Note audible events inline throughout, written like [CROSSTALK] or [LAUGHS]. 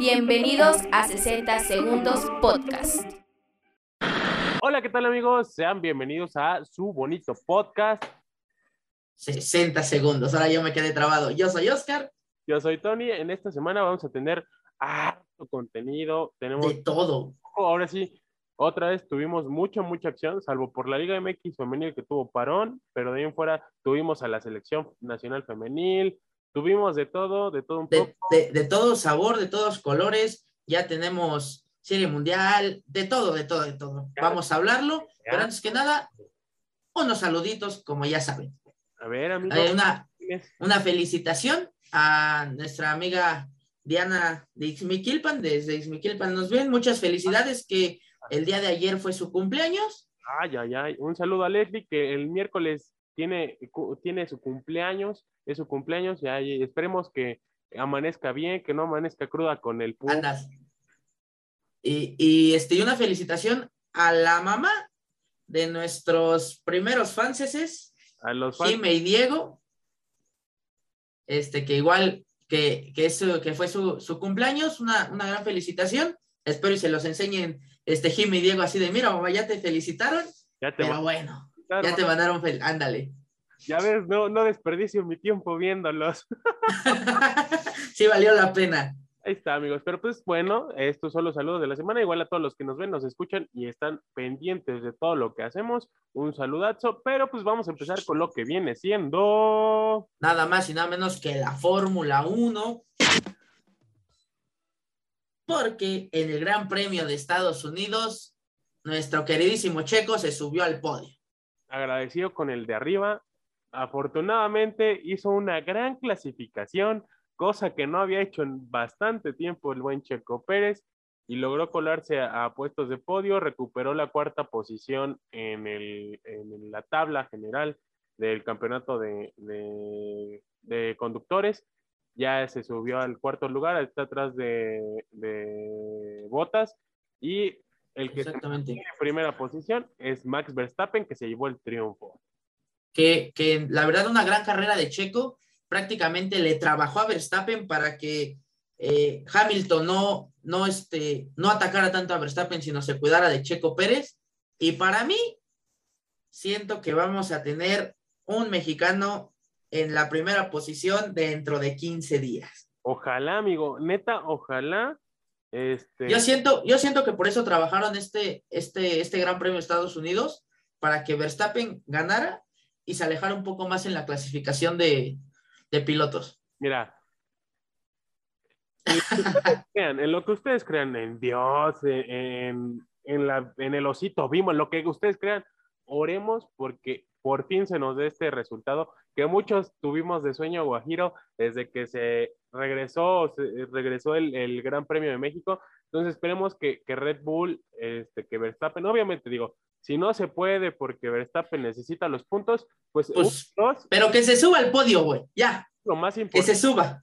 Bienvenidos a 60 Segundos Podcast. Hola, ¿qué tal amigos? Sean bienvenidos a su bonito podcast. 60 segundos, ahora yo me quedé trabado. Yo soy Oscar. Yo soy Tony. En esta semana vamos a tener harto contenido. Tenemos De todo. ahora sí, otra vez tuvimos mucha, mucha acción, salvo por la Liga MX femenil que tuvo parón, pero de ahí en fuera tuvimos a la selección nacional femenil, tuvimos de todo, de todo un poco. De, de, de todo sabor, de todos colores. Ya tenemos serie mundial, de todo, de todo, de todo. Vamos a hablarlo, pero antes que nada, unos saluditos, como ya saben. A ver, amigo. Hay una, una felicitación a nuestra amiga Diana de Ixmiquilpan, desde Ixmiquilpan nos ven. Muchas felicidades que el día de ayer fue su cumpleaños. Ay, ay, ay. Un saludo a Leslie que el miércoles tiene, tiene su cumpleaños, es su cumpleaños, ya y esperemos que amanezca bien, que no amanezca cruda con el pu- Andas. Y, y, este, y una felicitación a la mamá de nuestros primeros fanses, a los fans. Jime y Diego, este, que igual que, que, es su- que fue su, su cumpleaños, una, una gran felicitación. Espero y se los enseñen este Jime y Diego así de, mira, mamá, ya te felicitaron, Ya te pero va- bueno, claro, ya te mandaron, fel- ándale. ya ves, no, no desperdicio mi tiempo viéndolos. [LAUGHS] sí valió la pena. Ahí está, amigos. Pero pues bueno, estos son los saludos de la semana. Igual a todos los que nos ven, nos escuchan y están pendientes de todo lo que hacemos. Un saludazo. Pero pues vamos a empezar con lo que viene siendo. Nada más y nada menos que la Fórmula 1. Porque en el Gran Premio de Estados Unidos, nuestro queridísimo Checo se subió al podio. Agradecido con el de arriba. Afortunadamente hizo una gran clasificación, cosa que no había hecho en bastante tiempo el buen Checo Pérez y logró colarse a, puestos de podio, recuperó la cuarta posición en, el, en la tabla general del campeonato de, de, de, conductores, ya se subió al cuarto lugar, está atrás de, de Botas y el que Exactamente. en primera posición es Max Verstappen que se llevó el triunfo. Que, que la verdad una gran carrera de Checo, prácticamente le trabajó a Verstappen para que eh, Hamilton no, no, este, no atacara tanto a Verstappen, sino se cuidara de Checo Pérez. Y para mí, siento que vamos a tener un mexicano en la primera posición dentro de 15 días. Ojalá, amigo, neta, ojalá. Este... Yo siento, yo siento que por eso trabajaron este, este, este Gran Premio de Estados Unidos, para que Verstappen ganara y se alejara un poco más en la clasificación de, de pilotos. Mira, en lo, [LAUGHS] crean, en lo que ustedes crean, en Dios, en, en, la, en el osito vimos, lo que ustedes crean, oremos porque por fin se nos dé este resultado que muchos tuvimos de sueño guajiro desde que se regresó, se regresó el, el, Gran Premio de México. Entonces esperemos que, que Red Bull, este, que Verstappen, obviamente digo, si no se puede porque Verstappen necesita los puntos, pues, pues pero que se suba al podio, güey, ya. Lo más importante. Que se suba.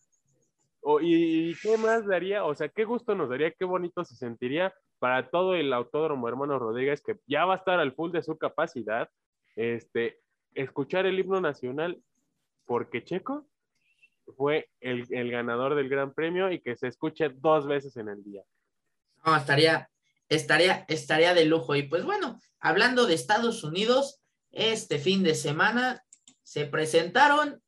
O, y, y, qué más daría? O sea, qué gusto nos daría, qué bonito se sentiría para todo el Autódromo Hermano Rodríguez, que ya va a estar al full de su capacidad, este, escuchar el himno nacional, porque Checo fue el, el ganador del Gran Premio y que se escuche dos veces en el día. No, estaría, estaría, estaría de lujo. Y pues bueno, hablando de Estados Unidos, este fin de semana se presentaron,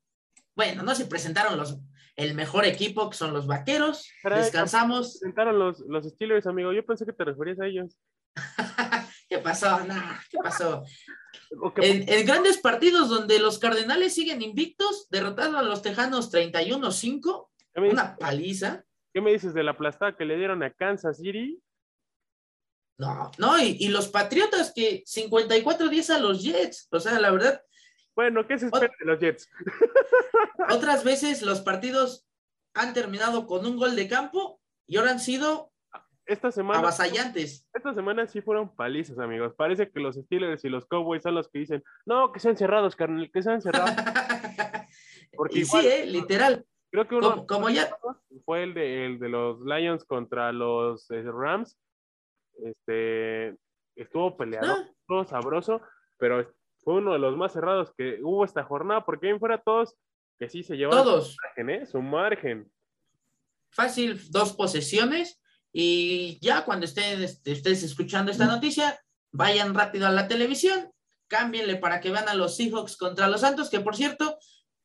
bueno, no se presentaron los, el mejor equipo, que son los vaqueros. Caray, Descansamos. Se presentaron los, los Steelers, amigo. Yo pensé que te referías a ellos. [LAUGHS] ¿Qué pasó? Nah, ¿Qué pasó? En, en, grandes partidos donde los Cardenales siguen invictos, derrotando a los Tejanos 31-5, una paliza. ¿Qué me dices de la aplastada que le dieron a Kansas City? No, no, y, y los Patriotas que 54-10 a los Jets. O sea, la verdad. Bueno, ¿qué se espera de los Jets? Otras veces los partidos han terminado con un gol de campo y ahora han sido esta semana, avasallantes. Esta semana sí fueron palizas, amigos. Parece que los Steelers y los Cowboys son los que dicen, no, que sean cerrados, carnal, que sean cerrados. [LAUGHS] Porque y igual, sí, eh, literal. Creo que uno como, ya [LAUGHS] fue el de, el de los Lions contra los eh, Rams. Este estuvo peleado, ¿No? estuvo sabroso, pero fue uno de los más cerrados que hubo esta jornada, porque ahí fuera todos que sí se llevan todos. su margen, ¿eh? Su margen. fácil, dos posesiones. Y ya cuando estén este, ustedes escuchando esta noticia, vayan rápido a la televisión, cámbienle para que vean a los Seahawks contra los Santos, que por cierto,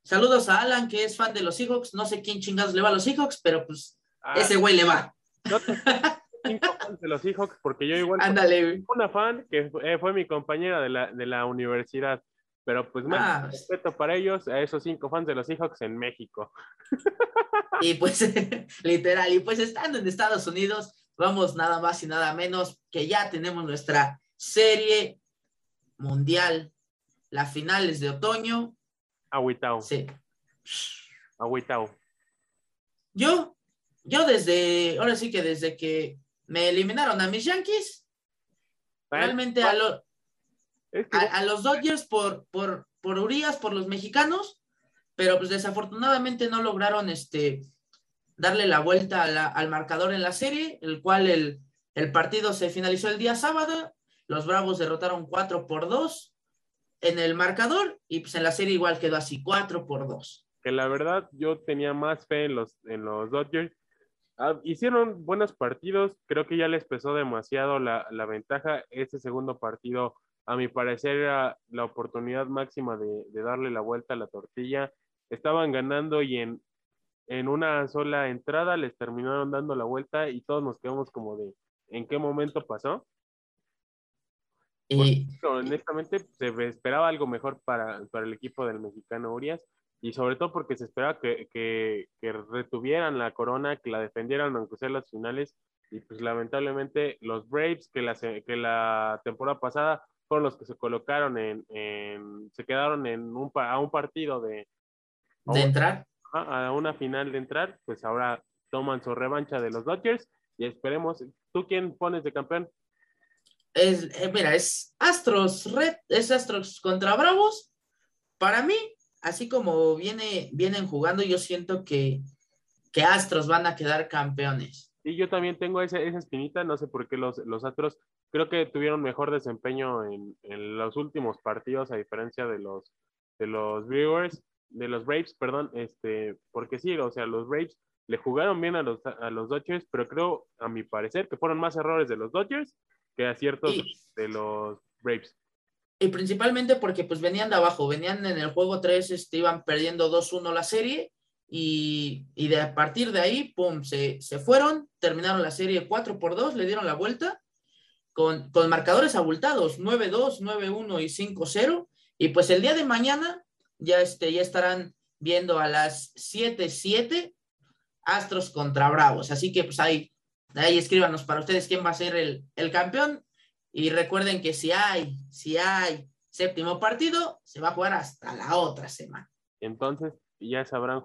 saludos a Alan, que es fan de los Seahawks. No sé quién chingados le va a los Seahawks, pero pues Ah, ese güey le va. yo te- de los Seahawks, porque yo igual [LAUGHS] Ándale, güey. una fan que fue, eh, fue mi compañera de la, de la universidad. Pero pues más Ah. respeto para ellos, a esos cinco fans de los Seahawks en México. [LAUGHS] Y pues, [LAUGHS] literal, y pues estando en Estados Unidos, vamos nada más y nada menos que ya tenemos nuestra serie mundial, las finales de otoño. Agüitao, Sí. agüitao. Yo, yo desde, ahora sí que desde que me eliminaron a mis Yankees, realmente a, lo- Es que a, a los Dodgers por, por, por Urias, por los mexicanos, pero pues desafortunadamente no lograron este, darle la vuelta la- al marcador en la serie, el cual el, el partido se finalizó el día sábado, los Bravos derrotaron 4 por 2 en el marcador y pues en la serie igual quedó así, 4 por 2. que la verdad yo tenía más fe en los, en los Dodgers. Ah, hicieron buenos partidos, creo que ya les pesó demasiado la, la ventaja. Ese segundo partido, a mi parecer, era la oportunidad máxima de, de darle la vuelta a la tortilla. Estaban ganando y en, en una sola entrada les terminaron dando la vuelta y todos nos quedamos como de, ¿en qué momento pasó? Y, Pero honestamente se esperaba algo mejor para, para el equipo del mexicano Urias y sobre todo porque se esperaba que, que, que retuvieran la corona, que la defendieran aunque sea las finales y pues lamentablemente los Braves que la, que la temporada pasada fueron los que se colocaron en, en- se quedaron en un, a un partido de de entrar. a a una final de entrar, pues ahora toman su revancha de los Dodgers y esperemos, ¿tú quién pones de campeón? Es, eh, mira, es Astros Red, es Astros contra Bravos. Para mí, así como viene, vienen jugando, yo siento que, que Astros van a quedar campeones. Y yo también tengo esa, esa espinita, no sé por qué los, los Astros creo que tuvieron mejor desempeño en, en los últimos partidos, a diferencia de los, de los Brewers, de los Braves, perdón, este, porque sí, o sea, los Braves le jugaron bien a los, a los Dodgers, pero creo, a mi parecer, que fueron más errores de los Dodgers que aciertos Y- de los Braves. Y principalmente porque pues venían de abajo, venían en el juego 3, este, iban perdiendo 2-1 la serie y, y de a partir de ahí, pum, se, se fueron, terminaron la serie 4 por 2, le dieron la vuelta con, con marcadores abultados, 9-2, 9-1 y 5-0. Y pues el día de mañana ya, este, ya estarán viendo a las 7-7 Astros contra Bravos. Así que pues ahí, ahí escríbanos para ustedes quién va a ser el, el campeón. Y recuerden que si hay, si hay séptimo partido, se va a jugar hasta la otra semana. Entonces, ya sabrán,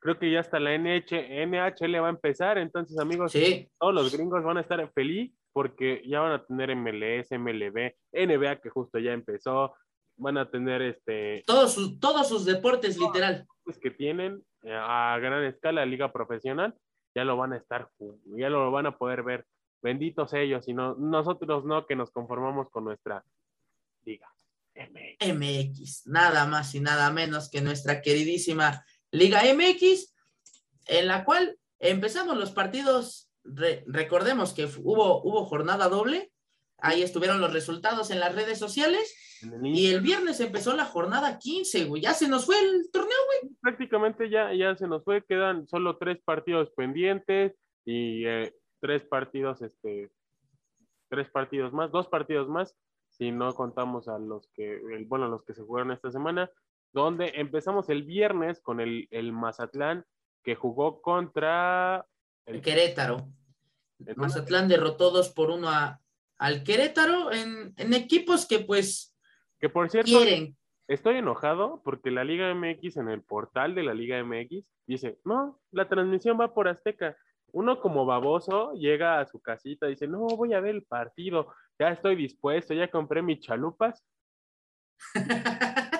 creo que ya hasta la NH, NHL va a empezar, entonces amigos, Sí, todos los gringos van a estar feliz porque ya van a tener MLS, MLB, NBA que justo ya empezó, van a tener este todos sus, todos sus deportes, literal. pues, que tienen eh, a gran escala liga profesional, ya lo van a estar, ya lo van a poder ver. Benditos ellos y no, nosotros no que nos conformamos con nuestra liga. MX. MX, nada más y nada menos que nuestra queridísima Liga MX, en la cual empezamos los partidos, re- recordemos que hubo, hubo jornada doble, ahí estuvieron los resultados en las redes sociales, el y el viernes empezó la jornada 15, güey, ya se nos fue el torneo. prácticamente ya, ya se nos fue, quedan solo tres partidos pendientes y eh, tres partidos, este, tres partidos más, dos partidos más, si no contamos a los que, el- bueno, los que se jugaron esta semana, donde empezamos el viernes con el, el Mazatlán que jugó contra El Querétaro. Mazatlán derrotó 2 por 1 a, al Querétaro en, en equipos que pues que por cierto, quieren. estoy enojado porque la Liga MX en el portal de la Liga MX dice, no, la transmisión va por Azteca. Uno como baboso llega a su casita y dice, no, voy a ver el partido, ya estoy dispuesto, ya compré mis chalupas, [LAUGHS]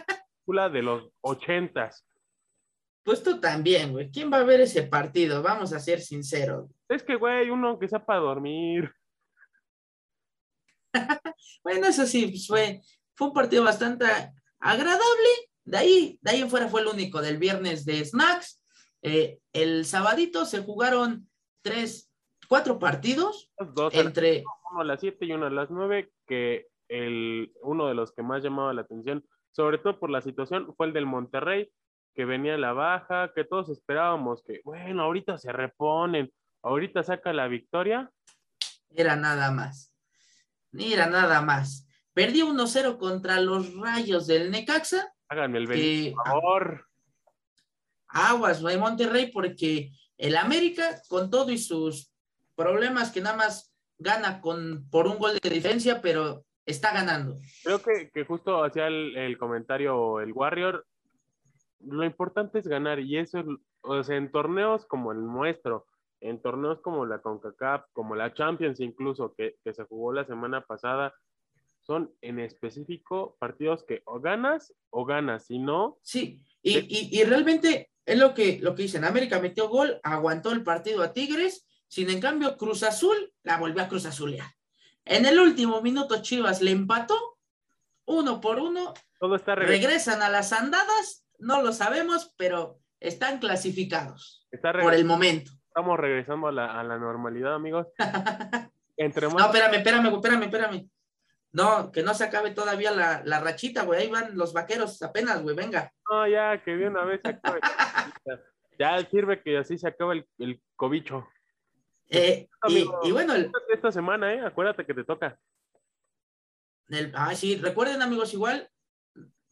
de los ochentas. Pues tú también, güey. ¿Quién va a ver ese partido? Vamos a ser sinceros. Es que, güey, uno que sea para dormir. [LAUGHS] Bueno, eso sí, pues fue, fue un partido bastante agradable. De ahí, de ahí en fuera fue el único del viernes de snacks. Eh, el sabadito se jugaron tres, cuatro partidos Dos entre... uno a las 7 y uno a las 9, que el, uno de los que más llamaba la atención, sobre todo por la situación, fue el del Monterrey, que venía la baja, que todos esperábamos que, bueno, ahorita se reponen, ahorita saca la victoria. Era nada más. Era nada más. Perdió 1-0 contra los rayos del Necaxa. Háganme el que- por favor. Aguas, güey, Monterrey, porque el América, con todo y sus problemas, que nada más gana con, por un gol de diferencia, pero está ganando. Creo que, que justo hacía el, el comentario el Warrior. Lo importante es ganar, y eso, es- o sea, en torneos como el nuestro, en torneos como la CONCACAF, como la Champions incluso, que, que se jugó la semana pasada, son en específico partidos que o ganas o ganas, si no, Sí, y, y- y realmente es lo que, lo que dicen. América metió gol, aguantó el partido a Tigres, sin en cambio Cruz Azul la volvió a Cruz Azulear. En el último minuto Chivas le empató, uno por uno, todo está regresan a las andadas, no lo sabemos, pero están clasificados Está por el momento. Estamos regresando a la, a la normalidad, amigos. [LAUGHS] Entre No, más, espérame, espérame, güey, espérame, espérame. No, que no se acabe todavía la, la rachita, güey. Ahí van los vaqueros apenas, güey, venga. no, ya que de una vez se acabe. [LAUGHS] ya sirve que así se acaba el, el cobicho. Eh, y bueno, el, Esta semana, ¿eh? Acuérdate que te toca. el- ah, sí, recuerden, amigos, igual,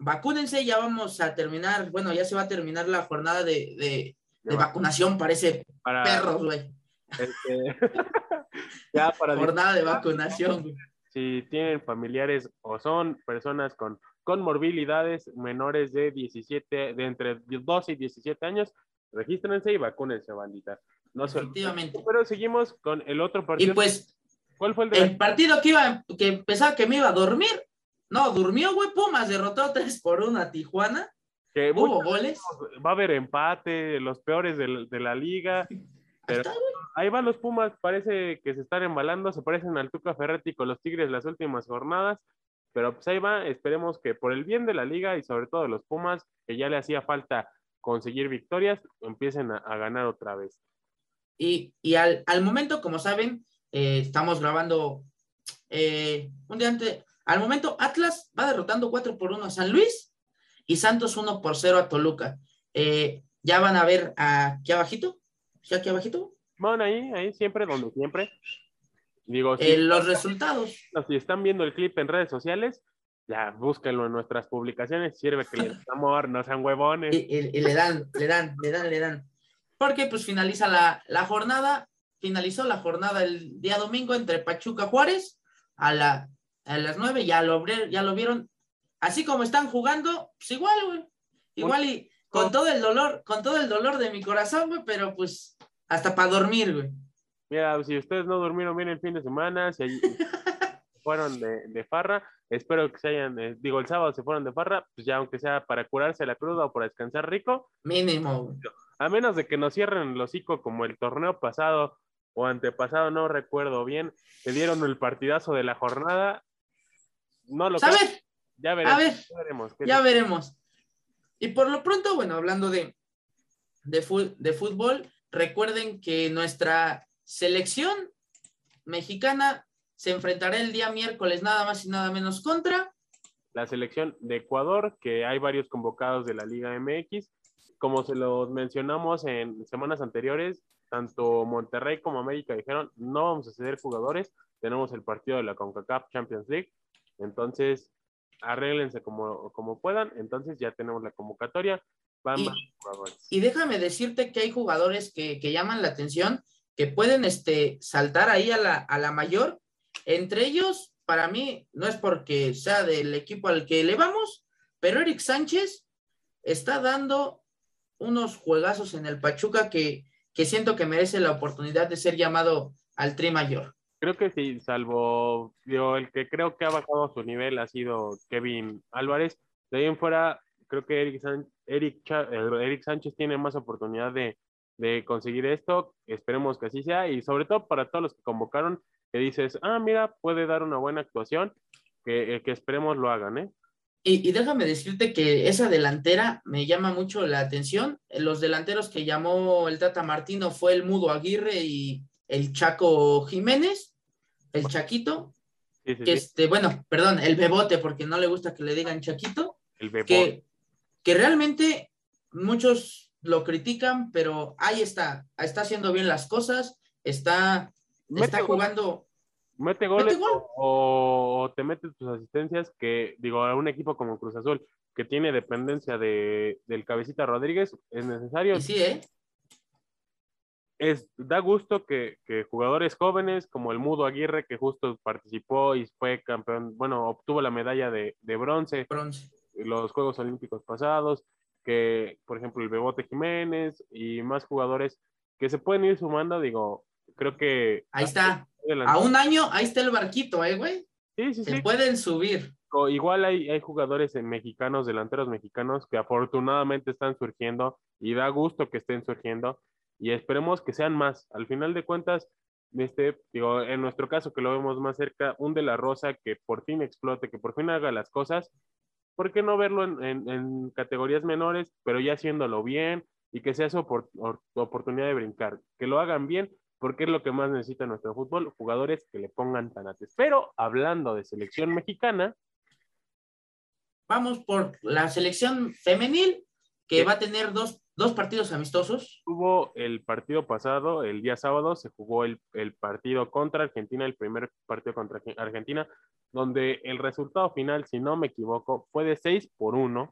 vacúnense, ya vamos a terminar, bueno, ya se va a terminar la jornada de, de, de vacunación, parece Para, perros, güey. este, [LAUGHS] ya para Jornada de vacunación, güey. si tienen familiares o son personas con, con morbilidades menores de 17, de entre 12 y 17 años, regístrense y vacúnense, bandita. No se. Efectivamente. Pero seguimos con el otro Y partido. pues, ¿Cuál fue el de el partido que iba, que empezaba que me iba a dormir, no, durmió, güey, Pumas derrotó [LAUGHS] 3 por 1 a Tijuana, que hubo goles. va a haber empate, los peores de la, de la liga. [LAUGHS] Pero Está, ahí van los Pumas, parece que se están embalando, se parecen al Tuca Ferretti con los Tigres las últimas jornadas, pero pues ahí va, esperemos que por el bien de la liga y sobre todo de los Pumas, que ya le hacía falta conseguir victorias, empiecen a, a ganar otra vez. Y, y al, al momento, como saben, eh, estamos grabando eh, un día antes. Al momento, Atlas va derrotando 4 por 1 a San Luis y Santos 1 por 0 a Toluca. Eh, ya van a ver aquí abajito, ¿sí aquí abajito, Van ahí, ahí siempre, donde siempre. Digo, si, eh, los resultados. si están viendo el clip en redes sociales, ya búsquenlo en nuestras publicaciones, sirve que les amor, no sean huevones. Y, y- y le dan, le dan, le dan, le dan. Porque pues finaliza la, la jornada, finalizó la jornada el día domingo entre Pachuca Juárez a, la, a las 9, ya lo, ya lo vieron. Así como están jugando, pues igual, güey. Igual y con todo el dolor, con todo el dolor de mi corazón, güey, pero pues hasta para dormir, güey. Mira, si ustedes no durmieron bien el fin de semana, si ahí [LAUGHS] fueron de, de farra, espero que se hayan, eh, digo, el sábado se fueron de farra, pues ya aunque sea para curarse la cruda o para descansar rico, Mínimo, güey. a menos de que nos cierren el hocico como el torneo pasado o antepasado, no recuerdo bien, que dieron el partidazo de la jornada, no lo creo, ¿Sabes? ya A veremos, ver, ya veremos. ya veremos. Y por lo pronto, bueno, hablando de, de, fu- de fútbol, recuerden que nuestra selección mexicana se enfrentará el día miércoles nada más y nada menos contra. la selección de Ecuador, que hay varios convocados de la Liga MX. Como se los mencionamos en semanas anteriores, tanto Monterrey como América dijeron, no vamos a ceder jugadores, tenemos el partido de la CONCACAF Champions League, entonces arréglense como, como puedan, entonces ya tenemos la convocatoria, van Y- jugadores. Y déjame decirte que hay jugadores que, que llaman la atención, que pueden este, saltar ahí a la, a la mayor. Entre ellos, para mí, no es porque sea del equipo al que le vamos, pero Eric Sánchez está dando unos juegazos en el Pachuca que, que siento que merece la oportunidad de ser llamado al tri mayor. Creo que sí, salvo digo, el que creo que ha bajado su nivel ha sido Kevin Álvarez. De ahí en fuera, creo que Eric, San- Eric, eh, Eric Sánchez tiene más oportunidad de, de conseguir esto. Esperemos que así sea. Y sobre todo para todos los que convocaron, que dices, ah, mira, puede dar una buena actuación, que, eh, que esperemos lo hagan, ¿eh? Y, y, déjame decirte que esa delantera me llama mucho la atención. Los delanteros que llamó el Tata Martino fue el Mudo Aguirre y el Chaco Jiménez, el Chaquito. Sí, sí, que este, bueno, perdón, el Bebote, porque no le gusta que le digan Chaquito. El Bebote. Que, que realmente muchos lo critican, pero ahí está, está haciendo bien las cosas, está, está jugando. Mete goles gol? o, o, te metes tus asistencias, que digo, a un equipo como Cruz Azul, que tiene dependencia de, del cabecita Rodríguez, es necesario. Sí, ¿eh? Es, da gusto que, que, jugadores jóvenes como el Mudo Aguirre, que justo participó y fue campeón, bueno, obtuvo la medalla de, de bronce, bronce, los Juegos Olímpicos pasados, que, por ejemplo, el Bebote Jiménez y más jugadores que se pueden ir sumando, digo, creo que... Ahí está. A un año, ahí está el barquito, ¿eh, güey? Sí, sí, se sí. pueden subir. O igual hay, hay jugadores mexicanos, delanteros mexicanos, que afortunadamente están surgiendo y da gusto que estén surgiendo y esperemos que sean más. Al final de cuentas, este, digo, en nuestro caso que lo vemos más cerca, un de la Rosa que por fin explote, que por fin haga las cosas, ¿por qué no verlo en, en, en categorías menores, pero ya haciéndolo bien y que sea su opor oportunidad de brincar? Que lo hagan bien, porque es lo que más necesita nuestro fútbol, jugadores que le pongan tanates. Pero hablando de selección mexicana. Vamos por la selección femenil, que ¿Qué? va a tener dos, dos, partidos amistosos. Hubo el partido pasado, el día sábado, se jugó el, el partido contra Argentina, el primer partido contra Argentina, donde el resultado final, si no me equivoco, fue de 6 por 1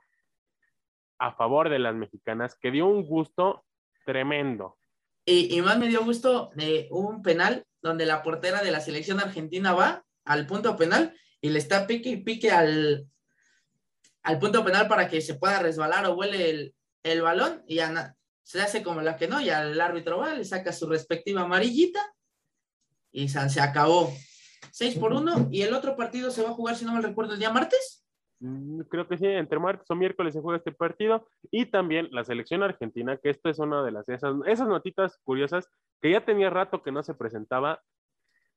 a favor de las mexicanas, que dio un gusto tremendo. Y, y, más me dio gusto de un penal donde la portera de la selección argentina va al punto penal y le está pique y pique al, al punto penal para que se pueda resbalar o huele el, el balón y ya se hace como la que no, y al árbitro va, le saca su respectiva amarillita y se acabó. 6 por 1 y el otro partido se va a jugar, si no me recuerdo, el día martes. Mm, creo que sí, entre martes o miércoles se juega este partido y también la selección argentina, que esto es una de las esas, esas notitas curiosas que ya tenía rato que no se presentaba.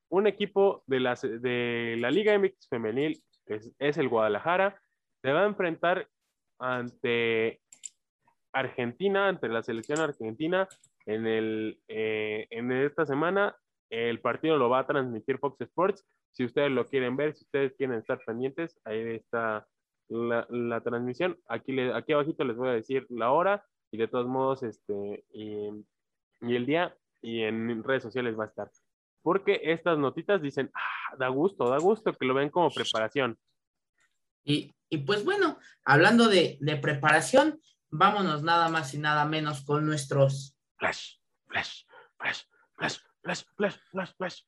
Un equipo de, las, de la Liga MX femenil, que es, es el Guadalajara, se va a enfrentar ante Argentina, ante la selección argentina en, el, eh, en esta semana. El partido lo va a transmitir Fox Sports. Si ustedes lo quieren ver, si ustedes quieren estar pendientes, ahí está la, la transmisión. Aquí, le, aquí abajito les voy a decir la hora y de todos modos este, y, el día y en redes sociales va a estar. Porque estas notitas dicen, ah, da gusto, da gusto que lo ven como preparación. Y, y pues bueno, hablando de, de, preparación, vámonos nada más y nada menos con nuestros... Flash, flash, flash, flash, flash, flash, flash, flash.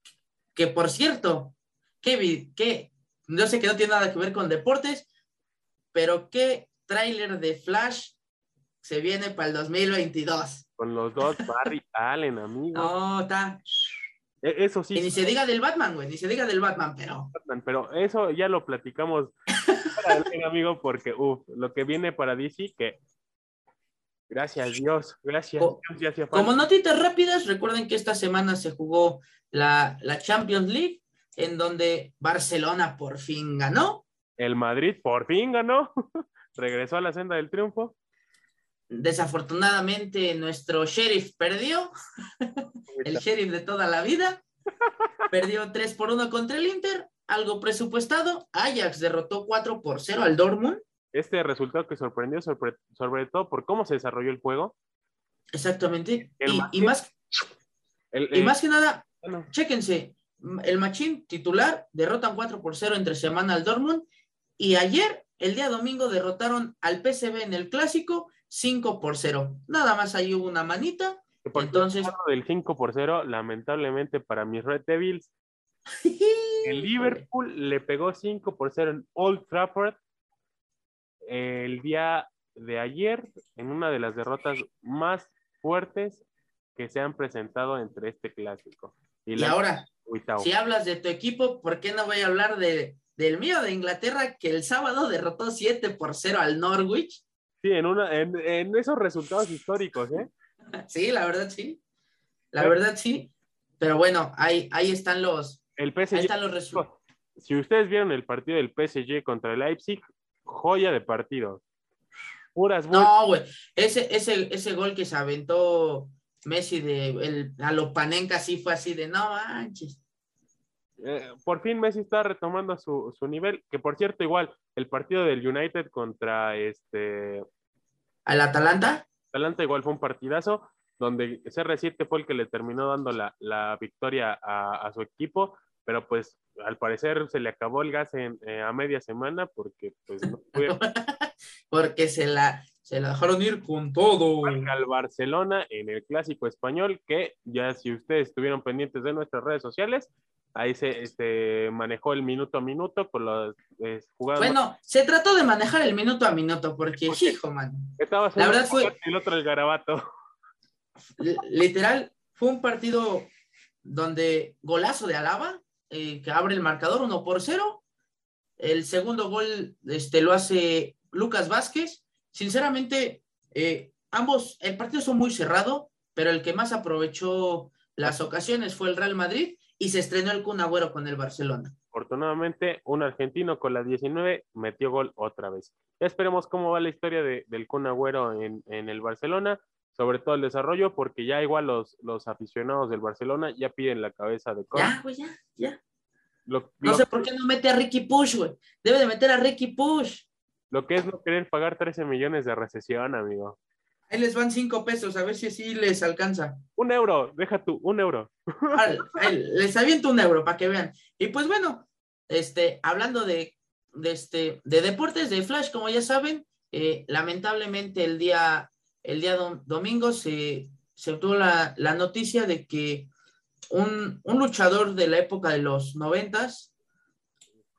Que por cierto, que, que yo sé que no tiene nada que ver con deportes, pero qué tráiler de Flash se viene para el 2022. Con los dos Barry [LAUGHS] Allen, amigo. No, está... Eso sí. Y ni se diga del Batman, güey, ni se diga del Batman, pero. Pero eso ya lo platicamos, [LAUGHS] amigo, porque uff, lo que viene para DC, que. Gracias Dios, gracias. Como notitas rápidas, recuerden que esta semana se jugó la, la Champions League, en donde Barcelona por fin ganó. El Madrid por fin ganó. [LAUGHS] Regresó a la senda del triunfo. Desafortunadamente, nuestro sheriff perdió. el sheriff de toda la vida. Perdió 3 por 1 contra el Inter, algo presupuestado. Ajax derrotó 4 por 0 al Dortmund. Este resultado que sorprendió, sobre, sobre todo por cómo se desarrolló el juego. Exactamente. Y, y, más, el, el, y más que nada, bueno. chéquense, el Machín titular derrotan 4 por 0 entre semana al Dortmund. Y ayer, el día domingo, derrotaron al PSV en el clásico 5 por 0. Nada más ahí hubo una manita. Por Entonces, del 5 por 0, lamentablemente para mis Red Devils, [LAUGHS] el Liverpool le pegó 5 por 0 en Old Trafford el día de ayer en una de las derrotas más fuertes que se han presentado entre este clásico. Y, y ahora, si hablas de tu equipo, ¿por qué no voy a hablar de, del mío de Inglaterra que el sábado derrotó 7 por 0 al Norwich? Sí, en, una, en, en esos resultados históricos, ¿eh? [LAUGHS] Sí, la verdad sí. La verdad sí. Pero bueno, ahí, ahí están los. El PSG, ahí están los resultados. Si ustedes vieron el partido del PSG contra el Leipzig, joya de partido. Puras No, güey. Ese, ese, ese gol que se aventó Messi de el, a los Panenka sí fue así de no manches. Eh, por fin Messi está retomando su, su, nivel, que por cierto, igual, el partido del United contra este. ¿Al Atalanta? Atalanta igual fue un partidazo, donde CR7 fue el que le terminó dando la, la victoria a, a, su equipo, pero pues al parecer se le acabó el gas en, eh, a media semana porque pues no [LAUGHS] fue... porque se la, se la dejaron ir con todo. Al Barcelona en el clásico español, que ya si ustedes estuvieron pendientes de nuestras redes sociales, ahí se este, manejó el minuto a minuto con los eh, jugadores. Bueno, se trató de manejar el minuto a minuto, porque, porque hijo, man. Estaba la verdad fue. El otro el garabato. Literal, fue un partido donde golazo de Alaba, eh, que abre el marcador 1 por 0. El segundo gol este, lo hace Lucas Vázquez. Sinceramente, eh, ambos, el partido son muy cerrado, pero el que más aprovechó las ocasiones fue el Real Madrid y se estrenó el Kun Agüero con el Barcelona. Afortunadamente, un argentino con la 19 metió gol otra vez. Esperemos cómo va la historia de, del Kun Agüero en, en, el Barcelona, sobre todo el desarrollo, porque ya igual los, los aficionados del Barcelona ya piden la cabeza de Con. Ya, güey, ya, ya. Lo, no lo, sé por qué no mete a Ricky Push, güey. Debe de meter a Ricky Push. Lo que es no querer pagar 13 millones de recesión, amigo. Ahí les van 5 pesos, a ver si así les alcanza. Un euro, deja tú, un euro. [LAUGHS] Les aviento un euro para que vean. Y pues bueno, este, hablando de, de, este, de deportes, de Flash, como ya saben, eh, lamentablemente el día, el día dom domingo se, se obtuvo la, la, noticia de que un, un, luchador de la época de los noventas,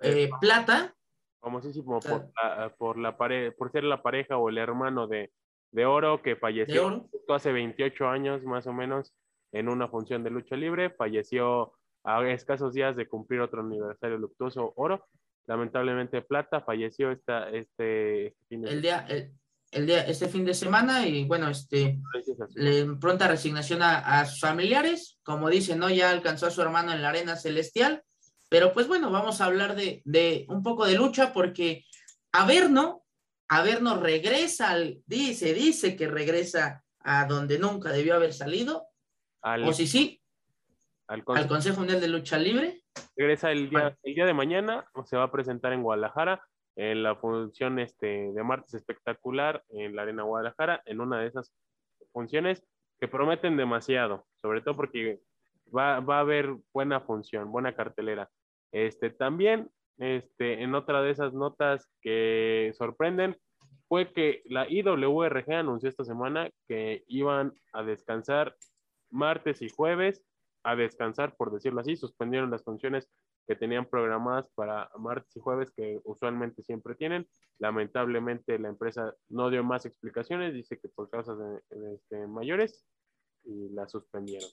eh, Plata, famosísimo por la, por, la pare por ser la pareja o el hermano de, de Oro que falleció oro? hace 28 años más o menos en una función de lucha libre, falleció a escasos días de cumplir otro aniversario luctuoso Oro, lamentablemente Plata falleció esta, este, este fin de el día, el, el, día, este fin de semana y bueno, este, le, pronta resignación a, a sus familiares, como dice, ¿no? Ya alcanzó a su hermano en la arena celestial, pero pues bueno, vamos a hablar de, de un poco de lucha porque Averno, Averno regresa, al, dice, dice que regresa a donde nunca debió haber salido. Al, o si sí, al Consejo, al Consejo Mundial de Lucha Libre. Regresa el día, el día de mañana, se va a presentar en Guadalajara, en la función este, de martes espectacular en la Arena Guadalajara, en una de esas funciones que prometen demasiado, sobre todo porque va, va a haber buena función, buena cartelera. Este, también, este, en otra de esas notas que sorprenden, fue que la IWRG anunció esta semana que iban a descansar martes y jueves, a descansar, por decirlo así, suspendieron las funciones que tenían programadas para martes y jueves, que usualmente siempre tienen. Lamentablemente la empresa no dio más explicaciones, dice que por causas de, este, mayores, y la suspendieron.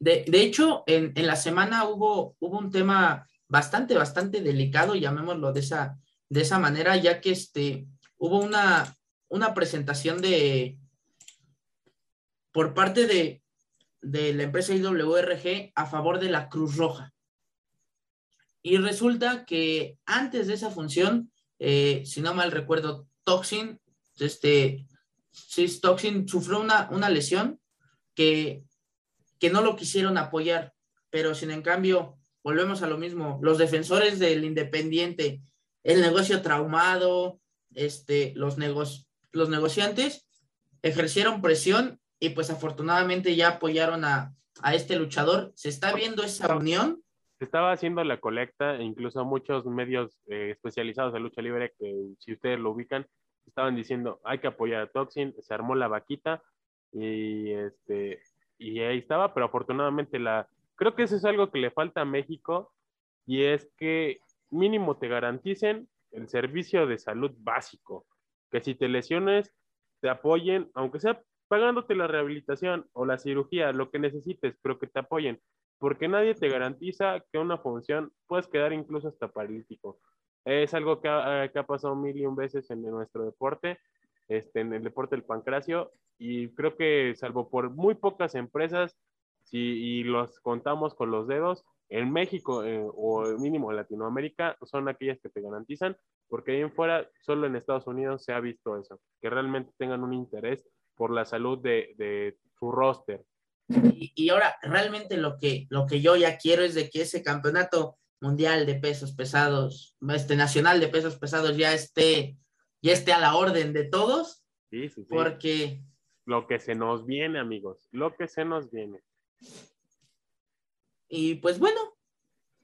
De, de hecho, en, en, la semana hubo, hubo un tema bastante, bastante delicado, llamémoslo de esa, de esa manera, ya que este, hubo una, una presentación de por parte de, de la empresa IWRG a favor de la Cruz Roja. Y resulta que antes de esa función, eh, si no mal recuerdo, Toxin, este, sí, Toxin sufrió una, una lesión que, que no lo quisieron apoyar, pero sin en cambio, volvemos a lo mismo, los defensores del Independiente, el negocio traumado, este, los, los negociantes ejercieron presión y pues afortunadamente ya apoyaron a, a este luchador. Se está viendo esa unión. Se estaba haciendo la colecta, incluso muchos medios eh, especializados de lucha libre, que si ustedes lo ubican, estaban diciendo hay que apoyar a Toxin, se armó la vaquita y este y ahí estaba, pero afortunadamente la creo que eso es algo que le falta a México y es que mínimo te garanticen el servicio de salud básico, que si te lesiones te apoyen, aunque sea pagándote la rehabilitación o la cirugía, lo que necesites, pero que te apoyen, porque nadie te garantiza que una función puedes quedar incluso hasta paralítico. Es algo que ha, que ha pasado mil y un veces en, en nuestro deporte, este, en el deporte del pancracio, y creo que salvo por muy pocas empresas, si, y los contamos con los dedos, en México eh, o mínimo en Latinoamérica son aquellas que te garantizan, porque ahí en fuera, solo en Estados Unidos se ha visto eso, que realmente tengan un interés por la salud de, de su roster. Y, y, ahora, realmente lo que, lo que yo ya quiero es de que ese campeonato mundial de pesos pesados, este nacional de pesos pesados ya esté, ya esté a la orden de todos. Sí, sí, sí. Porque... Lo que se nos viene, amigos, lo que se nos viene. Y pues bueno.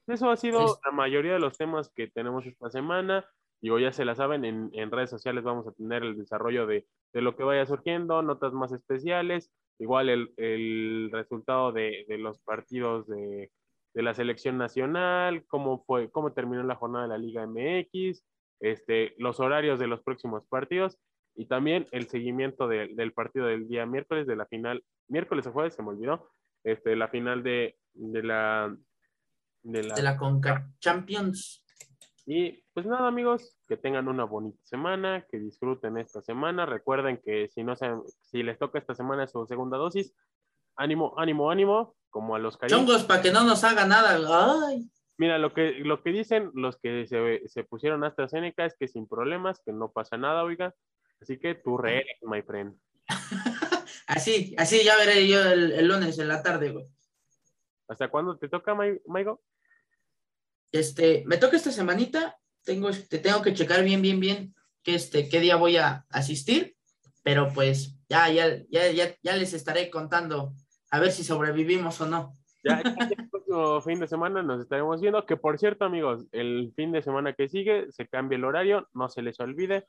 Eso ha sido la mayoría de los temas que tenemos esta semana. Digo, ya se la saben, en, en redes sociales vamos a tener el desarrollo de, de, lo que vaya surgiendo, notas más especiales, igual el, el resultado de, de, los partidos de, de, la selección nacional, cómo fue, cómo terminó la jornada de la Liga MX, este, los horarios de los próximos partidos y también el seguimiento del partido del día miércoles, de la final, miércoles o jueves, se me olvidó, este, la final de, de la de la, de la Conca Champions. Y pues nada, amigos, que tengan una bonita semana, que disfruten esta semana. Recuerden que si no se, si les toca esta semana su segunda dosis, ánimo, ánimo, ánimo, como a los Chongos, para que no nos haga nada. Ay. Mira, lo que, lo que dicen los que se, se pusieron AstraZeneca es que sin problemas, que no pasa nada, oiga. Así que tú re, my friend. [LAUGHS] así, así ya veré yo el, el lunes en la tarde, güey. ¿Hasta cuándo te toca, Maigo? Este, me toca esta semanita. Tengo, te tengo que checar bien, bien, bien que este, qué día voy a asistir. Pero pues ya, ya, ya, ya, ya les estaré contando a ver si sobrevivimos o no. Ya, el próximo fin de semana nos estaremos viendo. Que por cierto, amigos, el fin de semana que sigue se cambia el horario, no se les olvide.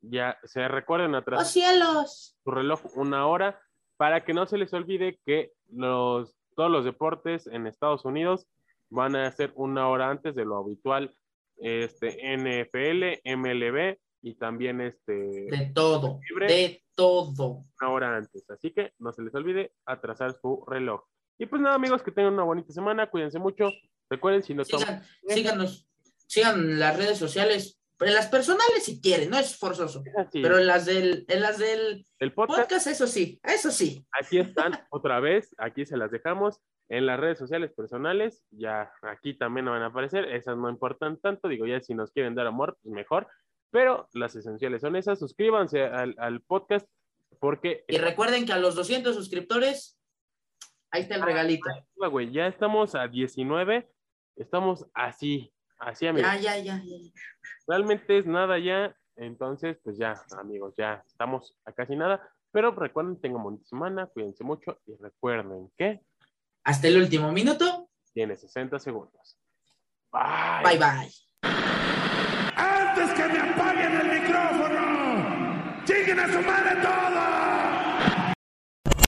Ya se recuerden atrás. ¡Oh, cielos! Su reloj una hora para que no se les olvide que los todos los deportes en Estados Unidos van a ser una hora antes de lo habitual. Este NFL, MLB y también este. De todo, libre, de todo. Una hora antes. Así que no se les olvide atrasar su reloj. Y pues nada, amigos, que tengan una bonita semana. Cuídense mucho. Recuerden, si no sigan, síganos, sigan las redes sociales en las personales si quieren, no es forzoso. Pero en las del, en las del el podcast, podcast, eso sí, eso sí. Aquí están otra vez, aquí se las dejamos en las redes sociales personales, ya aquí también van a aparecer, esas no importan tanto, digo ya si nos quieren dar amor, pues mejor, pero las esenciales son esas, suscríbanse al, al podcast porque... Y recuerden que a los 200 suscriptores, ahí está el regalito. Ah, güey, ya estamos a 19, estamos así, así amigos. Ya, ya, ya, ya. Realmente es nada ya, entonces pues ya amigos, ya estamos a casi nada, pero recuerden, tengan bonita semana, cuídense mucho y recuerden que... Hasta el último minuto. Tiene 60 segundos. Bye. Bye, bye. Antes que me apaguen el micrófono, lleguen a su madre todos.